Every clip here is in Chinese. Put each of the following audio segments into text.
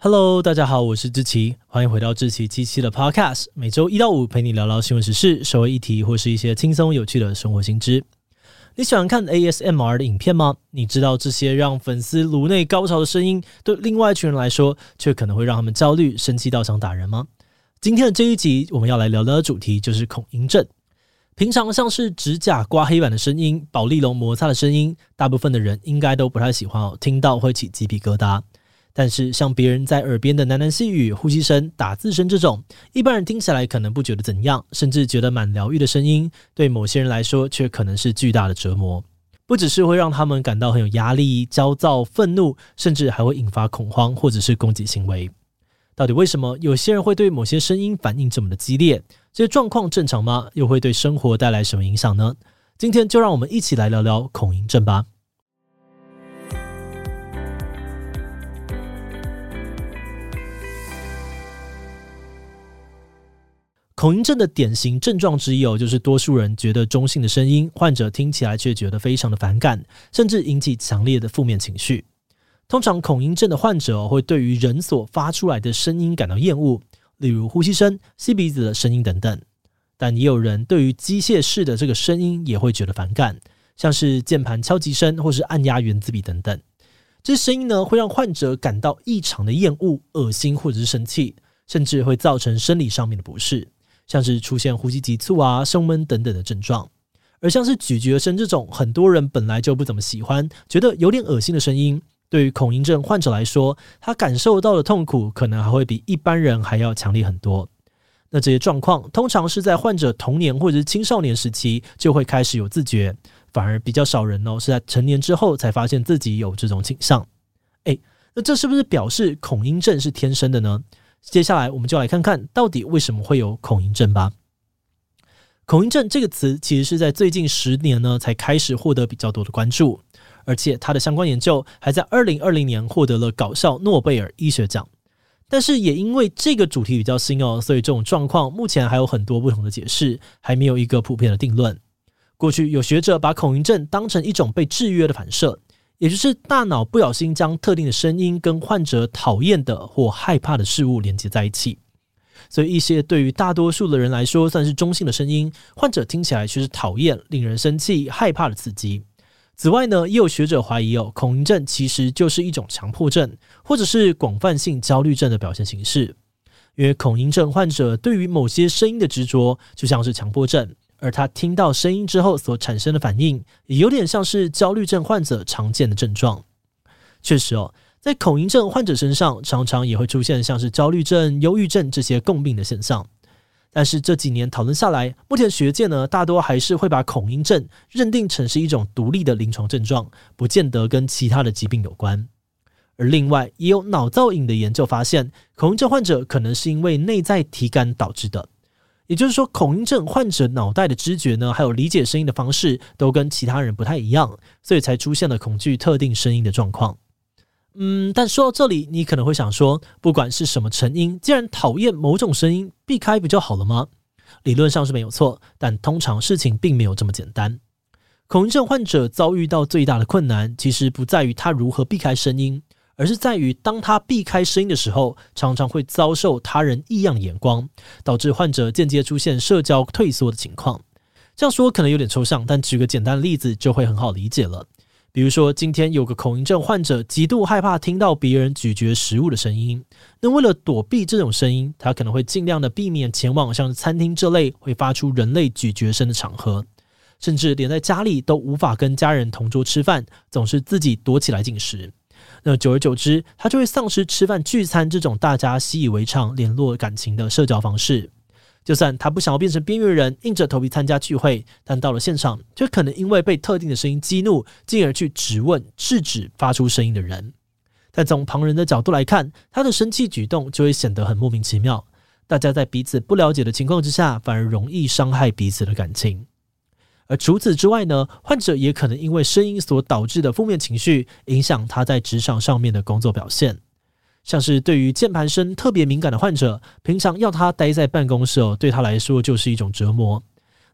Hello，大家好，我是志奇，欢迎回到志奇七七的 Podcast，每周一到五陪你聊聊新闻时事、社会议题或是一些轻松有趣的生活新知。你喜欢看 ASMR 的影片吗？你知道这些让粉丝颅内高潮的声音，对另外一群人来说，却可能会让他们焦虑、生气到想打人吗？今天的这一集，我们要来聊聊的主题就是恐音症。平常像是指甲刮黑板的声音、保丽龙摩擦的声音，大部分的人应该都不太喜欢哦，听到会起鸡皮疙瘩。但是，像别人在耳边的喃喃细语、呼吸声、打字声这种，一般人听起来可能不觉得怎样，甚至觉得蛮疗愈的声音，对某些人来说却可能是巨大的折磨。不只是会让他们感到很有压力、焦躁、愤怒，甚至还会引发恐慌或者是攻击行为。到底为什么有些人会对某些声音反应这么的激烈？这些状况正常吗？又会对生活带来什么影响呢？今天就让我们一起来聊聊恐音症吧。恐音症的典型症状之一哦，就是多数人觉得中性的声音，患者听起来却觉得非常的反感，甚至引起强烈的负面情绪。通常恐音症的患者会对于人所发出来的声音感到厌恶，例如呼吸声、吸鼻子的声音等等。但也有人对于机械式的这个声音也会觉得反感，像是键盘敲击声或是按压原子笔等等。这声音呢，会让患者感到异常的厌恶、恶心或者是生气，甚至会造成生理上面的不适。像是出现呼吸急促啊、胸闷等等的症状，而像是咀嚼声这种很多人本来就不怎么喜欢、觉得有点恶心的声音，对于恐音症患者来说，他感受到的痛苦可能还会比一般人还要强烈很多。那这些状况通常是在患者童年或者是青少年时期就会开始有自觉，反而比较少人哦是在成年之后才发现自己有这种倾向。诶，那这是不是表示恐音症是天生的呢？接下来，我们就来看看到底为什么会有恐音症吧。恐音症这个词其实是在最近十年呢才开始获得比较多的关注，而且它的相关研究还在二零二零年获得了搞笑诺贝尔医学奖。但是也因为这个主题比较新哦，所以这种状况目前还有很多不同的解释，还没有一个普遍的定论。过去有学者把恐音症当成一种被制约的反射。也就是大脑不小心将特定的声音跟患者讨厌的或害怕的事物连接在一起，所以一些对于大多数的人来说算是中性的声音，患者听起来却是讨厌、令人生气、害怕的刺激。此外呢，也有学者怀疑哦，恐音症其实就是一种强迫症，或者是广泛性焦虑症的表现形式，因为恐音症患者对于某些声音的执着，就像是强迫症。而他听到声音之后所产生的反应，也有点像是焦虑症患者常见的症状。确实哦，在恐音症患者身上，常常也会出现像是焦虑症、忧郁症这些共病的现象。但是这几年讨论下来，目前学界呢，大多还是会把恐音症认定成是一种独立的临床症状，不见得跟其他的疾病有关。而另外，也有脑造影的研究发现，恐音症患者可能是因为内在体感导致的。也就是说，恐音症患者脑袋的知觉呢，还有理解声音的方式，都跟其他人不太一样，所以才出现了恐惧特定声音的状况。嗯，但说到这里，你可能会想说，不管是什么成因，既然讨厌某种声音，避开不就好了吗？理论上是没有错，但通常事情并没有这么简单。恐音症患者遭遇到最大的困难，其实不在于他如何避开声音。而是在于，当他避开声音的时候，常常会遭受他人异样眼光，导致患者间接出现社交退缩的情况。这样说可能有点抽象，但举个简单的例子就会很好理解了。比如说，今天有个恐音症患者极度害怕听到别人咀嚼食物的声音，那为了躲避这种声音，他可能会尽量的避免前往像餐厅这类会发出人类咀嚼声的场合，甚至连在家里都无法跟家人同桌吃饭，总是自己躲起来进食。那久而久之，他就会丧失吃饭聚餐这种大家习以为常、联络感情的社交方式。就算他不想要变成边缘人，硬着头皮参加聚会，但到了现场，就可能因为被特定的声音激怒，进而去质问、制止发出声音的人。但从旁人的角度来看，他的生气举动就会显得很莫名其妙。大家在彼此不了解的情况之下，反而容易伤害彼此的感情。而除此之外呢，患者也可能因为声音所导致的负面情绪，影响他在职场上面的工作表现。像是对于键盘声特别敏感的患者，平常要他待在办公室哦，对他来说就是一种折磨。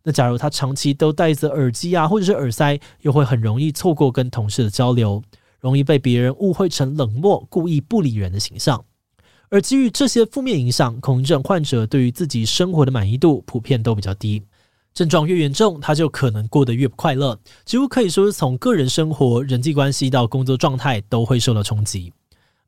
那假如他长期都戴着耳机啊，或者是耳塞，又会很容易错过跟同事的交流，容易被别人误会成冷漠、故意不理人的形象。而基于这些负面影响，恐慌症患者对于自己生活的满意度普遍都比较低。症状越严重，他就可能过得越不快乐，几乎可以说是从个人生活、人际关系到工作状态都会受到冲击。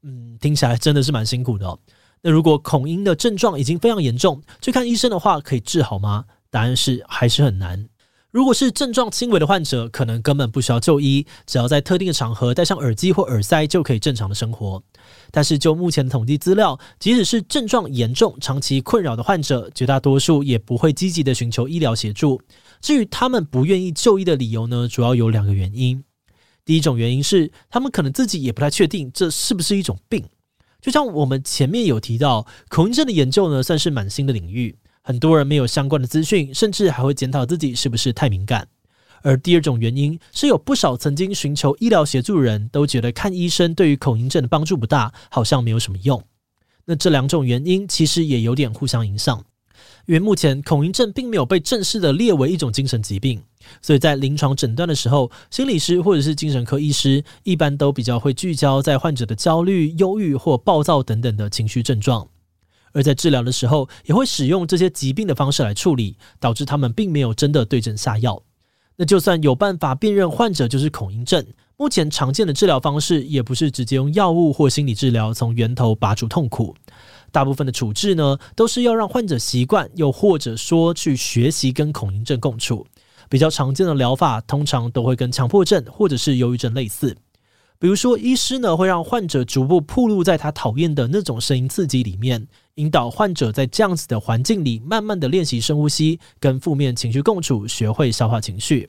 嗯，听起来真的是蛮辛苦的哦。那如果恐音的症状已经非常严重，去看医生的话，可以治好吗？答案是还是很难。如果是症状轻微的患者，可能根本不需要就医，只要在特定的场合戴上耳机或耳塞就可以正常的生活。但是就目前的统计资料，即使是症状严重、长期困扰的患者，绝大多数也不会积极的寻求医疗协助。至于他们不愿意就医的理由呢，主要有两个原因。第一种原因是，他们可能自己也不太确定这是不是一种病。就像我们前面有提到，恐慌症的研究呢，算是蛮新的领域。很多人没有相关的资讯，甚至还会检讨自己是不是太敏感。而第二种原因是，有不少曾经寻求医疗协助人都觉得看医生对于恐音症的帮助不大，好像没有什么用。那这两种原因其实也有点互相影响，因为目前恐音症并没有被正式的列为一种精神疾病，所以在临床诊断的时候，心理师或者是精神科医师一般都比较会聚焦在患者的焦虑、忧郁或暴躁等等的情绪症状。而在治疗的时候，也会使用这些疾病的方式来处理，导致他们并没有真的对症下药。那就算有办法辨认患者就是恐音症，目前常见的治疗方式也不是直接用药物或心理治疗从源头拔除痛苦。大部分的处置呢，都是要让患者习惯，又或者说去学习跟恐音症共处。比较常见的疗法，通常都会跟强迫症或者是忧郁症类似。比如说，医师呢会让患者逐步暴露在他讨厌的那种声音刺激里面，引导患者在这样子的环境里，慢慢的练习深呼吸，跟负面情绪共处，学会消化情绪。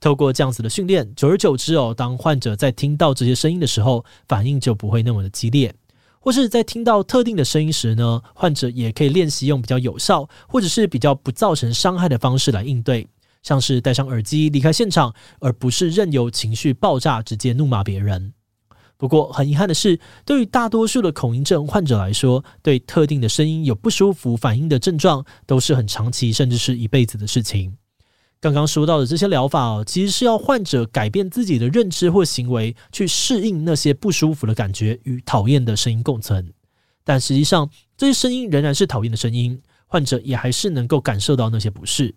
透过这样子的训练，久而久之哦，当患者在听到这些声音的时候，反应就不会那么的激烈；或是在听到特定的声音时呢，患者也可以练习用比较有效，或者是比较不造成伤害的方式来应对。像是戴上耳机离开现场，而不是任由情绪爆炸，直接怒骂别人。不过很遗憾的是，对于大多数的恐音症患者来说，对特定的声音有不舒服反应的症状，都是很长期甚至是一辈子的事情。刚刚说到的这些疗法，其实是要患者改变自己的认知或行为，去适应那些不舒服的感觉与讨厌的声音共存。但实际上，这些声音仍然是讨厌的声音，患者也还是能够感受到那些不适。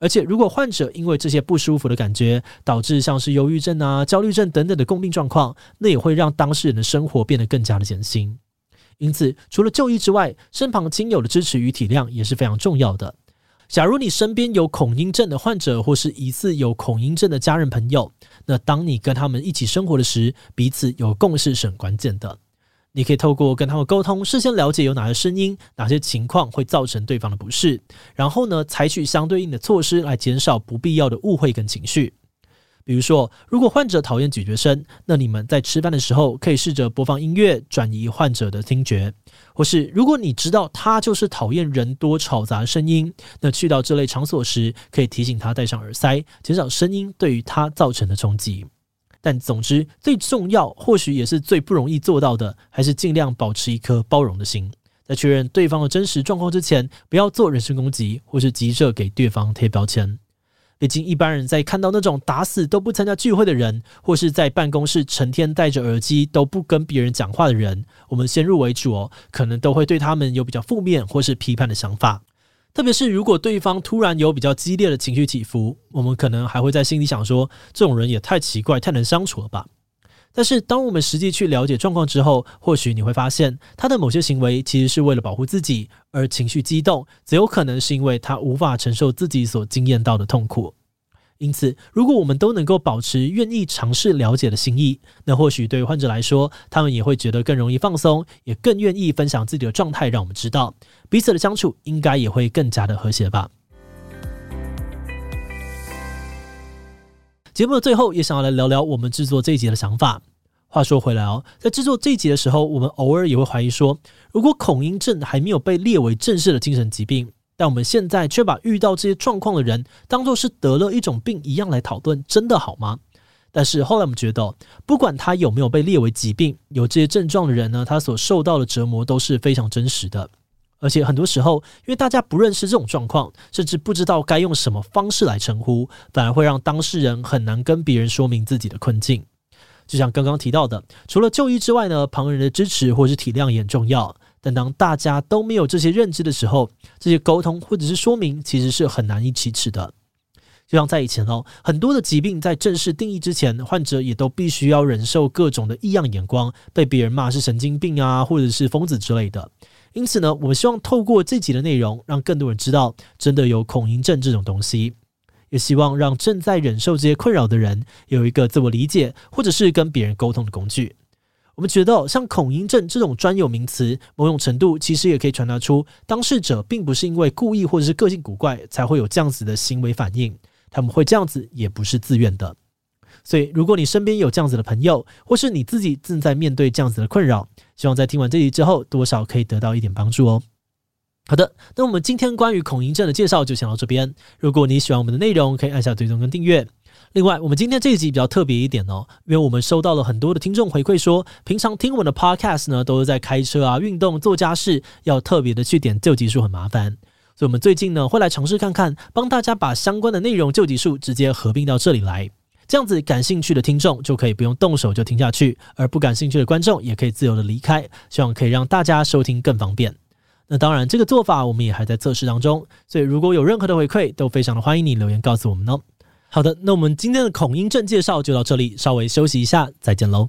而且，如果患者因为这些不舒服的感觉，导致像是忧郁症啊、焦虑症等等的共病状况，那也会让当事人的生活变得更加的艰辛。因此，除了就医之外，身旁亲友的支持与体谅也是非常重要的。假如你身边有恐音症的患者，或是疑似有恐音症的家人朋友，那当你跟他们一起生活的时，彼此有共识是很关键的。你可以透过跟他们沟通，事先了解有哪些声音、哪些情况会造成对方的不适，然后呢，采取相对应的措施来减少不必要的误会跟情绪。比如说，如果患者讨厌咀嚼声，那你们在吃饭的时候可以试着播放音乐，转移患者的听觉；或是如果你知道他就是讨厌人多吵杂的声音，那去到这类场所时，可以提醒他戴上耳塞，减少声音对于他造成的冲击。但总之，最重要，或许也是最不容易做到的，还是尽量保持一颗包容的心。在确认对方的真实状况之前，不要做人身攻击，或是急着给对方贴标签。毕竟，一般人在看到那种打死都不参加聚会的人，或是在办公室成天戴着耳机都不跟别人讲话的人，我们先入为主哦，可能都会对他们有比较负面或是批判的想法。特别是如果对方突然有比较激烈的情绪起伏，我们可能还会在心里想说：这种人也太奇怪、太难相处了吧。但是当我们实际去了解状况之后，或许你会发现，他的某些行为其实是为了保护自己，而情绪激动，则有可能是因为他无法承受自己所经验到的痛苦。因此，如果我们都能够保持愿意尝试了解的心意，那或许对于患者来说，他们也会觉得更容易放松，也更愿意分享自己的状态，让我们知道彼此的相处应该也会更加的和谐吧。节目的最后，也想要来聊聊我们制作这一集的想法。话说回来哦，在制作这一集的时候，我们偶尔也会怀疑说，如果恐音症还没有被列为正式的精神疾病，但我们现在却把遇到这些状况的人当作是得了一种病一样来讨论，真的好吗？但是后来我们觉得，不管他有没有被列为疾病，有这些症状的人呢，他所受到的折磨都是非常真实的。而且很多时候，因为大家不认识这种状况，甚至不知道该用什么方式来称呼，反而会让当事人很难跟别人说明自己的困境。就像刚刚提到的，除了就医之外呢，旁人的支持或是体谅也很重要。但当大家都没有这些认知的时候，这些沟通或者是说明其实是很难以启齿的。就像在以前哦，很多的疾病在正式定义之前，患者也都必须要忍受各种的异样眼光，被别人骂是神经病啊，或者是疯子之类的。因此呢，我们希望透过这集的内容，让更多人知道，真的有恐音症这种东西，也希望让正在忍受这些困扰的人有一个自我理解，或者是跟别人沟通的工具。我们觉得，像恐音症这种专有名词，某种程度其实也可以传达出，当事者并不是因为故意或者是个性古怪才会有这样子的行为反应，他们会这样子也不是自愿的。所以，如果你身边有这样子的朋友，或是你自己正在面对这样子的困扰，希望在听完这集之后，多少可以得到一点帮助哦。好的，那我们今天关于恐音症的介绍就先到这边。如果你喜欢我们的内容，可以按下追踪跟订阅。另外，我们今天这一集比较特别一点哦，因为我们收到了很多的听众回馈说，平常听我们的 podcast 呢，都是在开车啊、运动、做家事，要特别的去点旧集数很麻烦，所以我们最近呢会来尝试看看，帮大家把相关的内容旧集数直接合并到这里来，这样子感兴趣的听众就可以不用动手就听下去，而不感兴趣的观众也可以自由的离开，希望可以让大家收听更方便。那当然，这个做法我们也还在测试当中，所以如果有任何的回馈，都非常的欢迎你留言告诉我们哦。好的，那我们今天的恐音症介绍就到这里，稍微休息一下，再见喽。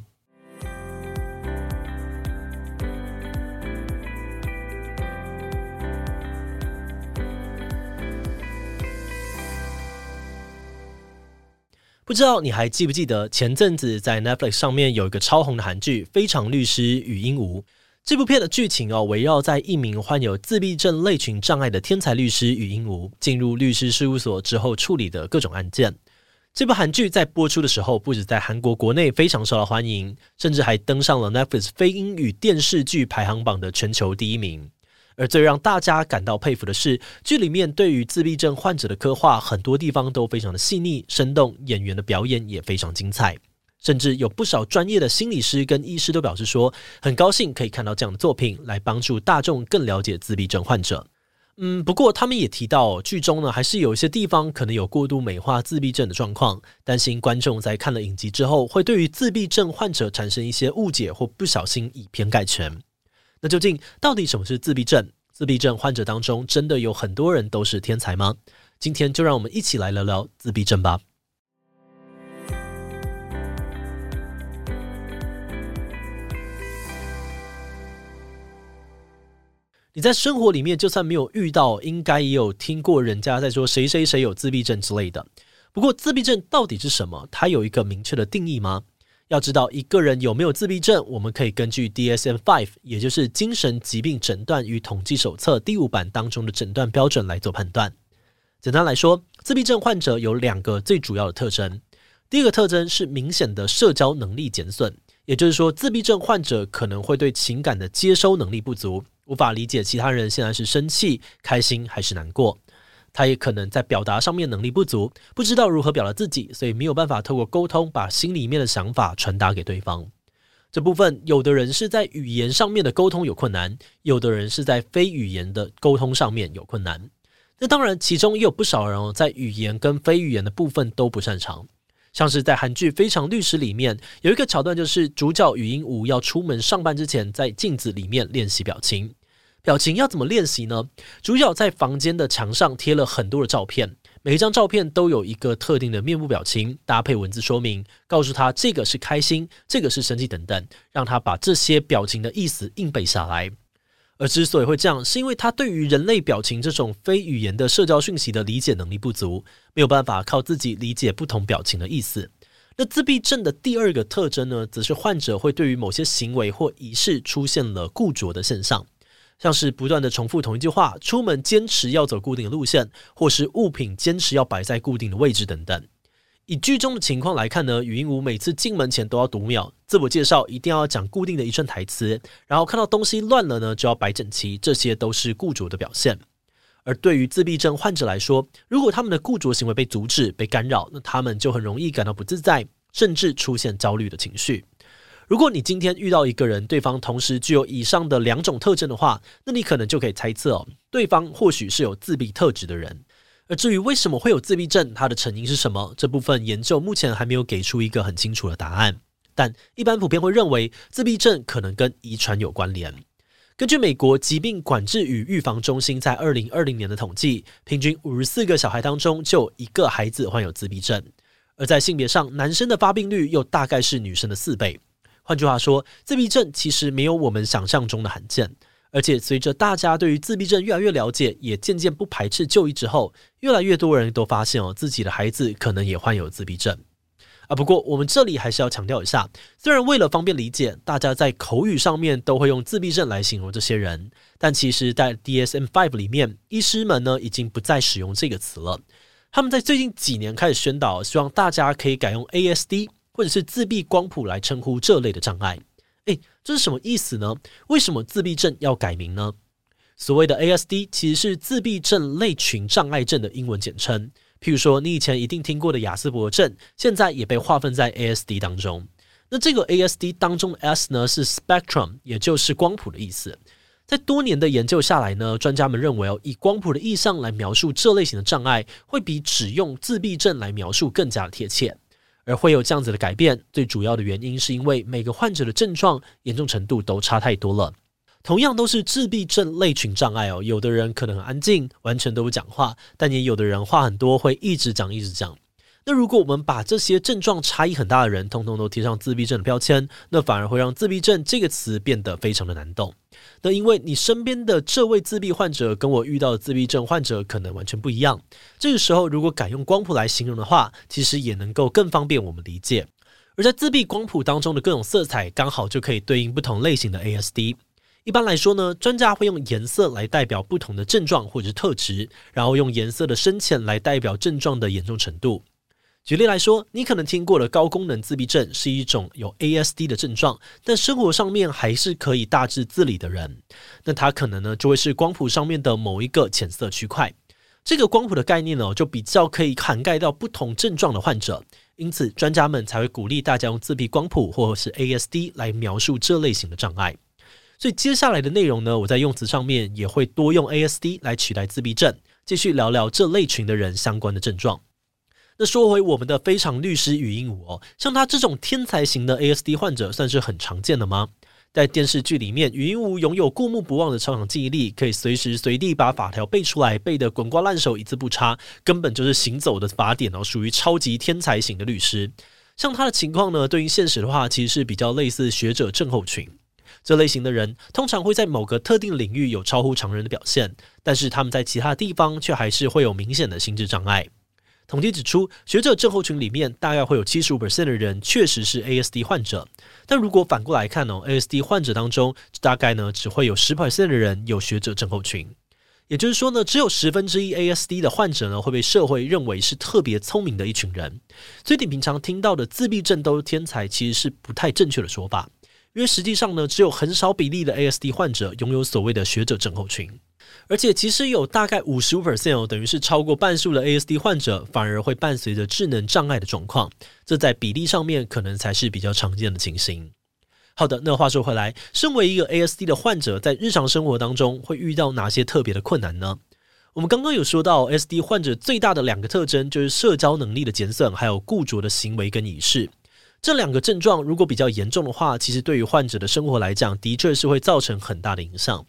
不知道你还记不记得前阵子在 Netflix 上面有一个超红的韩剧《非常律师禹英禑》。这部片的剧情哦，围绕在一名患有自闭症类群障碍的天才律师禹英禑进入律师事务所之后处理的各种案件。这部韩剧在播出的时候，不止在韩国国内非常受到欢迎，甚至还登上了 Netflix 非英语电视剧排行榜的全球第一名。而最让大家感到佩服的是，剧里面对于自闭症患者的刻画，很多地方都非常的细腻生动，演员的表演也非常精彩。甚至有不少专业的心理师跟医师都表示说，很高兴可以看到这样的作品，来帮助大众更了解自闭症患者。嗯，不过他们也提到，剧中呢还是有一些地方可能有过度美化自闭症的状况，担心观众在看了影集之后，会对于自闭症患者产生一些误解或不小心以偏概全。那究竟到底什么是自闭症？自闭症患者当中真的有很多人都是天才吗？今天就让我们一起来聊聊自闭症吧。你在生活里面就算没有遇到，应该也有听过人家在说谁谁谁有自闭症之类的。不过，自闭症到底是什么？它有一个明确的定义吗？要知道一个人有没有自闭症，我们可以根据 DSM-5，也就是精神疾病诊断与统计手册第五版当中的诊断标准来做判断。简单来说，自闭症患者有两个最主要的特征。第一个特征是明显的社交能力减损，也就是说，自闭症患者可能会对情感的接收能力不足。无法理解其他人现在是生气、开心还是难过，他也可能在表达上面能力不足，不知道如何表达自己，所以没有办法透过沟通把心里面的想法传达给对方。这部分有的人是在语言上面的沟通有困难，有的人是在非语言的沟通上面有困难。那当然，其中也有不少人哦在语言跟非语言的部分都不擅长。像是在韩剧《非常律师》里面有一个桥段，就是主角禹英禑要出门上班之前，在镜子里面练习表情。表情要怎么练习呢？主角在房间的墙上贴了很多的照片，每一张照片都有一个特定的面部表情，搭配文字说明，告诉他这个是开心，这个是生气等等，让他把这些表情的意思硬背下来。而之所以会这样，是因为他对于人类表情这种非语言的社交讯息的理解能力不足，没有办法靠自己理解不同表情的意思。那自闭症的第二个特征呢，则是患者会对于某些行为或仪式出现了固着的现象。像是不断的重复同一句话，出门坚持要走固定的路线，或是物品坚持要摆在固定的位置等等。以剧中的情况来看呢，禹英禑每次进门前都要读秒，自我介绍一定要讲固定的一串台词，然后看到东西乱了呢，就要摆整齐，这些都是固着的表现。而对于自闭症患者来说，如果他们的固着行为被阻止、被干扰，那他们就很容易感到不自在，甚至出现焦虑的情绪。如果你今天遇到一个人，对方同时具有以上的两种特征的话，那你可能就可以猜测，对方或许是有自闭特质的人。而至于为什么会有自闭症，它的成因是什么，这部分研究目前还没有给出一个很清楚的答案。但一般普遍会认为，自闭症可能跟遗传有关联。根据美国疾病管制与预防中心在二零二零年的统计，平均五十四个小孩当中就有一个孩子患有自闭症。而在性别上，男生的发病率又大概是女生的四倍。换句话说，自闭症其实没有我们想象中的罕见。而且随着大家对于自闭症越来越了解，也渐渐不排斥就医之后，越来越多人都发现哦，自己的孩子可能也患有自闭症。啊，不过我们这里还是要强调一下，虽然为了方便理解，大家在口语上面都会用自闭症来形容这些人，但其实，在 DSM-5 里面，医师们呢已经不再使用这个词了。他们在最近几年开始宣导，希望大家可以改用 ASD 或者是自闭光谱来称呼这类的障碍。诶，这是什么意思呢？为什么自闭症要改名呢？所谓的 ASD 其实是自闭症类群障碍症的英文简称。譬如说，你以前一定听过的亚斯伯症，现在也被划分在 ASD 当中。那这个 ASD 当中的 S 呢，是 spectrum，也就是光谱的意思。在多年的研究下来呢，专家们认为哦，以光谱的意象来描述这类型的障碍，会比只用自闭症来描述更加贴切。而会有这样子的改变，最主要的原因是因为每个患者的症状严重程度都差太多了。同样都是自闭症类群障碍哦，有的人可能很安静，完全都不讲话，但也有的人话很多，会一直讲一直讲。那如果我们把这些症状差异很大的人，通通都贴上自闭症的标签，那反而会让自闭症这个词变得非常的难懂。那因为你身边的这位自闭患者跟我遇到的自闭症患者可能完全不一样，这个时候如果改用光谱来形容的话，其实也能够更方便我们理解。而在自闭光谱当中的各种色彩，刚好就可以对应不同类型的 ASD。一般来说呢，专家会用颜色来代表不同的症状或者是特质，然后用颜色的深浅来代表症状的严重程度。举例来说，你可能听过的高功能自闭症是一种有 ASD 的症状，但生活上面还是可以大致自理的人，那他可能呢就会是光谱上面的某一个浅色区块。这个光谱的概念呢，就比较可以涵盖到不同症状的患者，因此专家们才会鼓励大家用自闭光谱或者是 ASD 来描述这类型的障碍。所以接下来的内容呢，我在用词上面也会多用 ASD 来取代自闭症，继续聊聊这类群的人相关的症状。那说回我们的非常律师禹英禑哦，像他这种天才型的 ASD 患者，算是很常见的吗？在电视剧里面，语音无拥有过目不忘的超强记忆力，可以随时随地把法条背出来，背得滚瓜烂熟，一字不差，根本就是行走的法典哦，属于超级天才型的律师。像他的情况呢，对应现实的话，其实是比较类似学者症候群。这类型的人通常会在某个特定领域有超乎常人的表现，但是他们在其他地方却还是会有明显的心智障碍。统计指出，学者症候群里面大概会有七十五 percent 的人确实是 ASD 患者，但如果反过来看哦，ASD 患者当中大概呢只会有十 percent 的人有学者症候群，也就是说呢，只有十分之一 ASD 的患者呢会被社会认为是特别聪明的一群人。所以你平常听到的自闭症都是天才，其实是不太正确的说法。因为实际上呢，只有很少比例的 ASD 患者拥有所谓的学者症候群，而且其实有大概五十五 percent 哦，等于是超过半数的 ASD 患者反而会伴随着智能障碍的状况，这在比例上面可能才是比较常见的情形。好的，那话说回来，身为一个 ASD 的患者，在日常生活当中会遇到哪些特别的困难呢？我们刚刚有说到，SD 患者最大的两个特征就是社交能力的减损，还有固着的行为跟仪式。这两个症状如果比较严重的话，其实对于患者的生活来讲，的确是会造成很大的影响。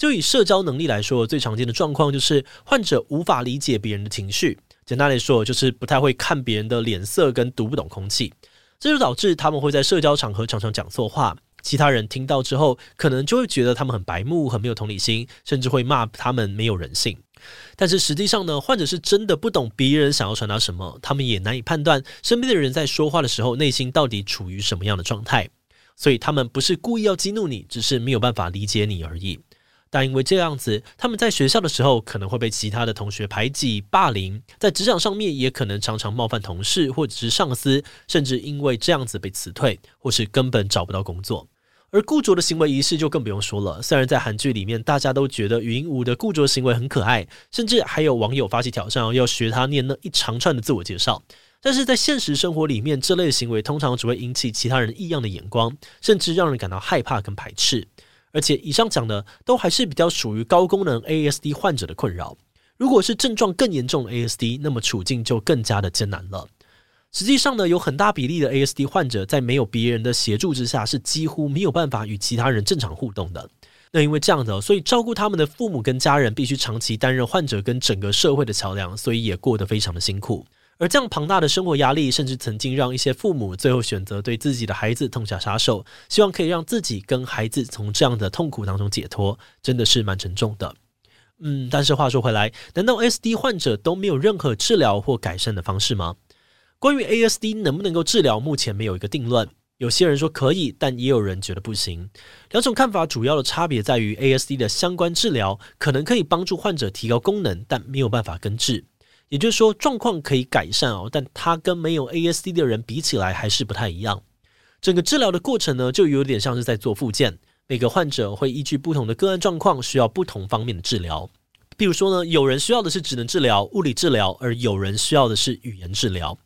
就以社交能力来说，最常见的状况就是患者无法理解别人的情绪，简单来说就是不太会看别人的脸色跟读不懂空气，这就导致他们会在社交场合常常讲错话，其他人听到之后，可能就会觉得他们很白目、很没有同理心，甚至会骂他们没有人性。但是实际上呢，患者是真的不懂别人想要传达什么，他们也难以判断身边的人在说话的时候内心到底处于什么样的状态，所以他们不是故意要激怒你，只是没有办法理解你而已。但因为这样子，他们在学校的时候可能会被其他的同学排挤、霸凌，在职场上面也可能常常冒犯同事或者是上司，甚至因为这样子被辞退，或是根本找不到工作。而固着的行为仪式就更不用说了。虽然在韩剧里面，大家都觉得禹英禑的固着行为很可爱，甚至还有网友发起挑战，要学他念那一长串的自我介绍。但是在现实生活里面，这类行为通常只会引起其他人异样的眼光，甚至让人感到害怕跟排斥。而且以上讲的都还是比较属于高功能 ASD 患者的困扰。如果是症状更严重的 ASD，那么处境就更加的艰难了。实际上呢，有很大比例的 ASD 患者在没有别人的协助之下，是几乎没有办法与其他人正常互动的。那因为这样的，所以照顾他们的父母跟家人必须长期担任患者跟整个社会的桥梁，所以也过得非常的辛苦。而这样庞大的生活压力，甚至曾经让一些父母最后选择对自己的孩子痛下杀手，希望可以让自己跟孩子从这样的痛苦当中解脱，真的是蛮沉重的。嗯，但是话说回来，难道 SD 患者都没有任何治疗或改善的方式吗？关于 ASD 能不能够治疗，目前没有一个定论。有些人说可以，但也有人觉得不行。两种看法主要的差别在于，ASD 的相关治疗可能可以帮助患者提高功能，但没有办法根治。也就是说，状况可以改善哦，但它跟没有 ASD 的人比起来还是不太一样。整个治疗的过程呢，就有点像是在做复健。每个患者会依据不同的个案状况，需要不同方面的治疗。比如说呢，有人需要的是职能治疗、物理治疗，而有人需要的是语言治疗。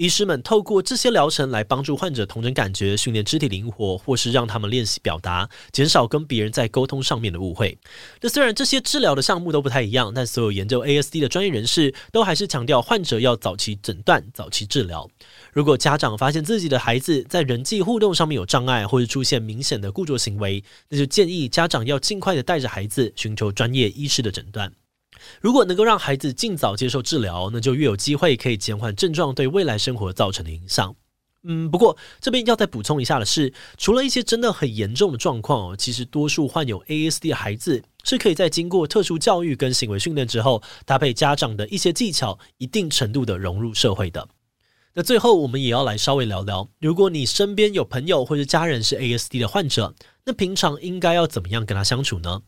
医师们透过这些疗程来帮助患者统整感觉、训练肢体灵活，或是让他们练习表达，减少跟别人在沟通上面的误会。那虽然这些治疗的项目都不太一样，但所有研究 ASD 的专业人士都还是强调患者要早期诊断、早期治疗。如果家长发现自己的孩子在人际互动上面有障碍，或是出现明显的固着行为，那就建议家长要尽快的带着孩子寻求专业医师的诊断。如果能够让孩子尽早接受治疗，那就越有机会可以减缓症状对未来生活造成的影响。嗯，不过这边要再补充一下的是，除了一些真的很严重的状况哦，其实多数患有 ASD 的孩子是可以在经过特殊教育跟行为训练之后，搭配家长的一些技巧，一定程度的融入社会的。那最后我们也要来稍微聊聊，如果你身边有朋友或者家人是 ASD 的患者，那平常应该要怎么样跟他相处呢？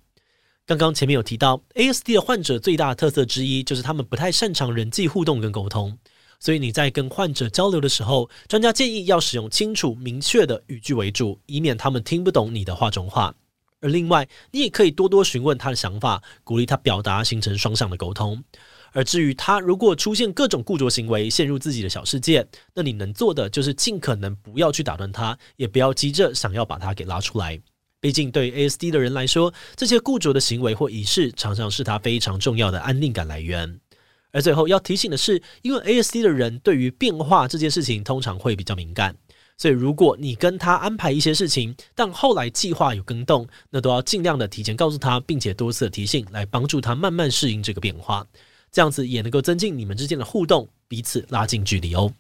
刚刚前面有提到，ASD 的患者最大的特色之一就是他们不太擅长人际互动跟沟通，所以你在跟患者交流的时候，专家建议要使用清楚明确的语句为主，以免他们听不懂你的话中话。而另外，你也可以多多询问他的想法，鼓励他表达，形成双向的沟通。而至于他如果出现各种固着行为，陷入自己的小世界，那你能做的就是尽可能不要去打断他，也不要急着想要把他给拉出来。毕竟，对 ASD 的人来说，这些固着的行为或仪式，常常是他非常重要的安定感来源。而最后要提醒的是，因为 ASD 的人对于变化这件事情通常会比较敏感，所以如果你跟他安排一些事情，但后来计划有更动，那都要尽量的提前告诉他，并且多次提醒，来帮助他慢慢适应这个变化。这样子也能够增进你们之间的互动，彼此拉近距离哦。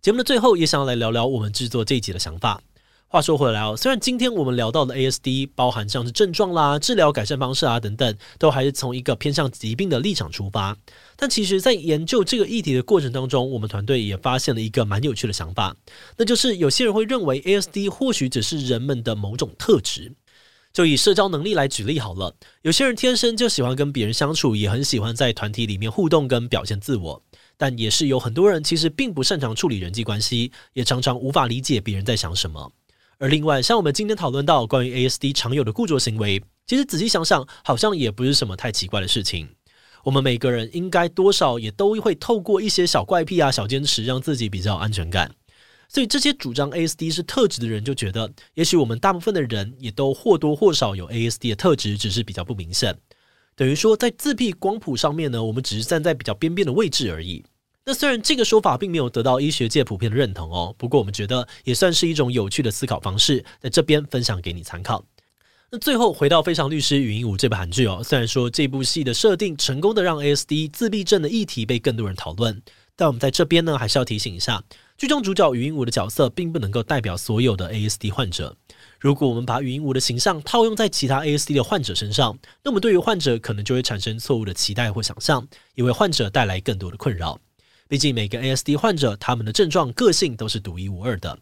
节目的最后，也想要来聊聊我们制作这一集的想法。话说回来哦，虽然今天我们聊到的 ASD 包含像是症状啦、治疗改善方式啊等等，都还是从一个偏向疾病的立场出发，但其实，在研究这个议题的过程当中，我们团队也发现了一个蛮有趣的想法，那就是有些人会认为 ASD 或许只是人们的某种特质。就以社交能力来举例好了，有些人天生就喜欢跟别人相处，也很喜欢在团体里面互动跟表现自我。但也是有很多人其实并不擅长处理人际关系，也常常无法理解别人在想什么。而另外，像我们今天讨论到关于 ASD 常有的固着行为，其实仔细想想，好像也不是什么太奇怪的事情。我们每个人应该多少也都会透过一些小怪癖啊、小坚持，让自己比较安全感。所以这些主张 ASD 是特质的人就觉得，也许我们大部分的人也都或多或少有 ASD 的特质，只是比较不明显。等于说，在自闭光谱上面呢，我们只是站在比较边边的位置而已。那虽然这个说法并没有得到医学界普遍的认同哦，不过我们觉得也算是一种有趣的思考方式，在这边分享给你参考。那最后回到《非常律师禹英禑》这部韩剧哦，虽然说这部戏的设定成功的让 ASD 自闭症的议题被更多人讨论，但我们在这边呢，还是要提醒一下，剧中主角禹英禑的角色并不能够代表所有的 ASD 患者。如果我们把语音无的形象套用在其他 ASD 的患者身上，那么对于患者可能就会产生错误的期待或想象，也为患者带来更多的困扰。毕竟每个 ASD 患者他们的症状、个性都是独一无二的。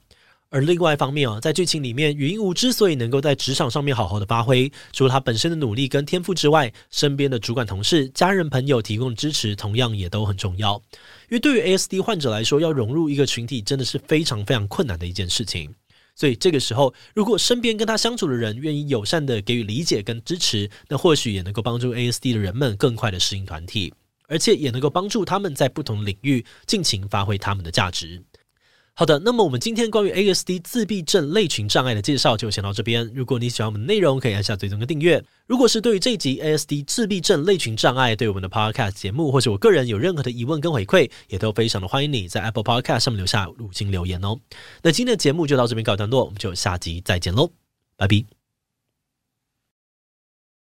而另外一方面啊，在剧情里面，语音无之所以能够在职场上面好好的发挥，除了他本身的努力跟天赋之外，身边的主管、同事、家人、朋友提供的支持，同样也都很重要。因为对于 ASD 患者来说，要融入一个群体，真的是非常非常困难的一件事情。所以这个时候，如果身边跟他相处的人愿意友善的给予理解跟支持，那或许也能够帮助 ASD 的人们更快的适应团体，而且也能够帮助他们在不同领域尽情发挥他们的价值。好的，那么我们今天关于 ASD 自闭症类群障碍的介绍就先到这边。如果你喜欢我们的内容，可以按下追踪跟订阅。如果是对于这一集 ASD 自闭症类群障碍对我们的 Podcast 节目，或是我个人有任何的疑问跟回馈，也都非常的欢迎你在 Apple Podcast 上面留下五星留言哦。那今天的节目就到这边告一段落，我们就下集再见喽，拜拜。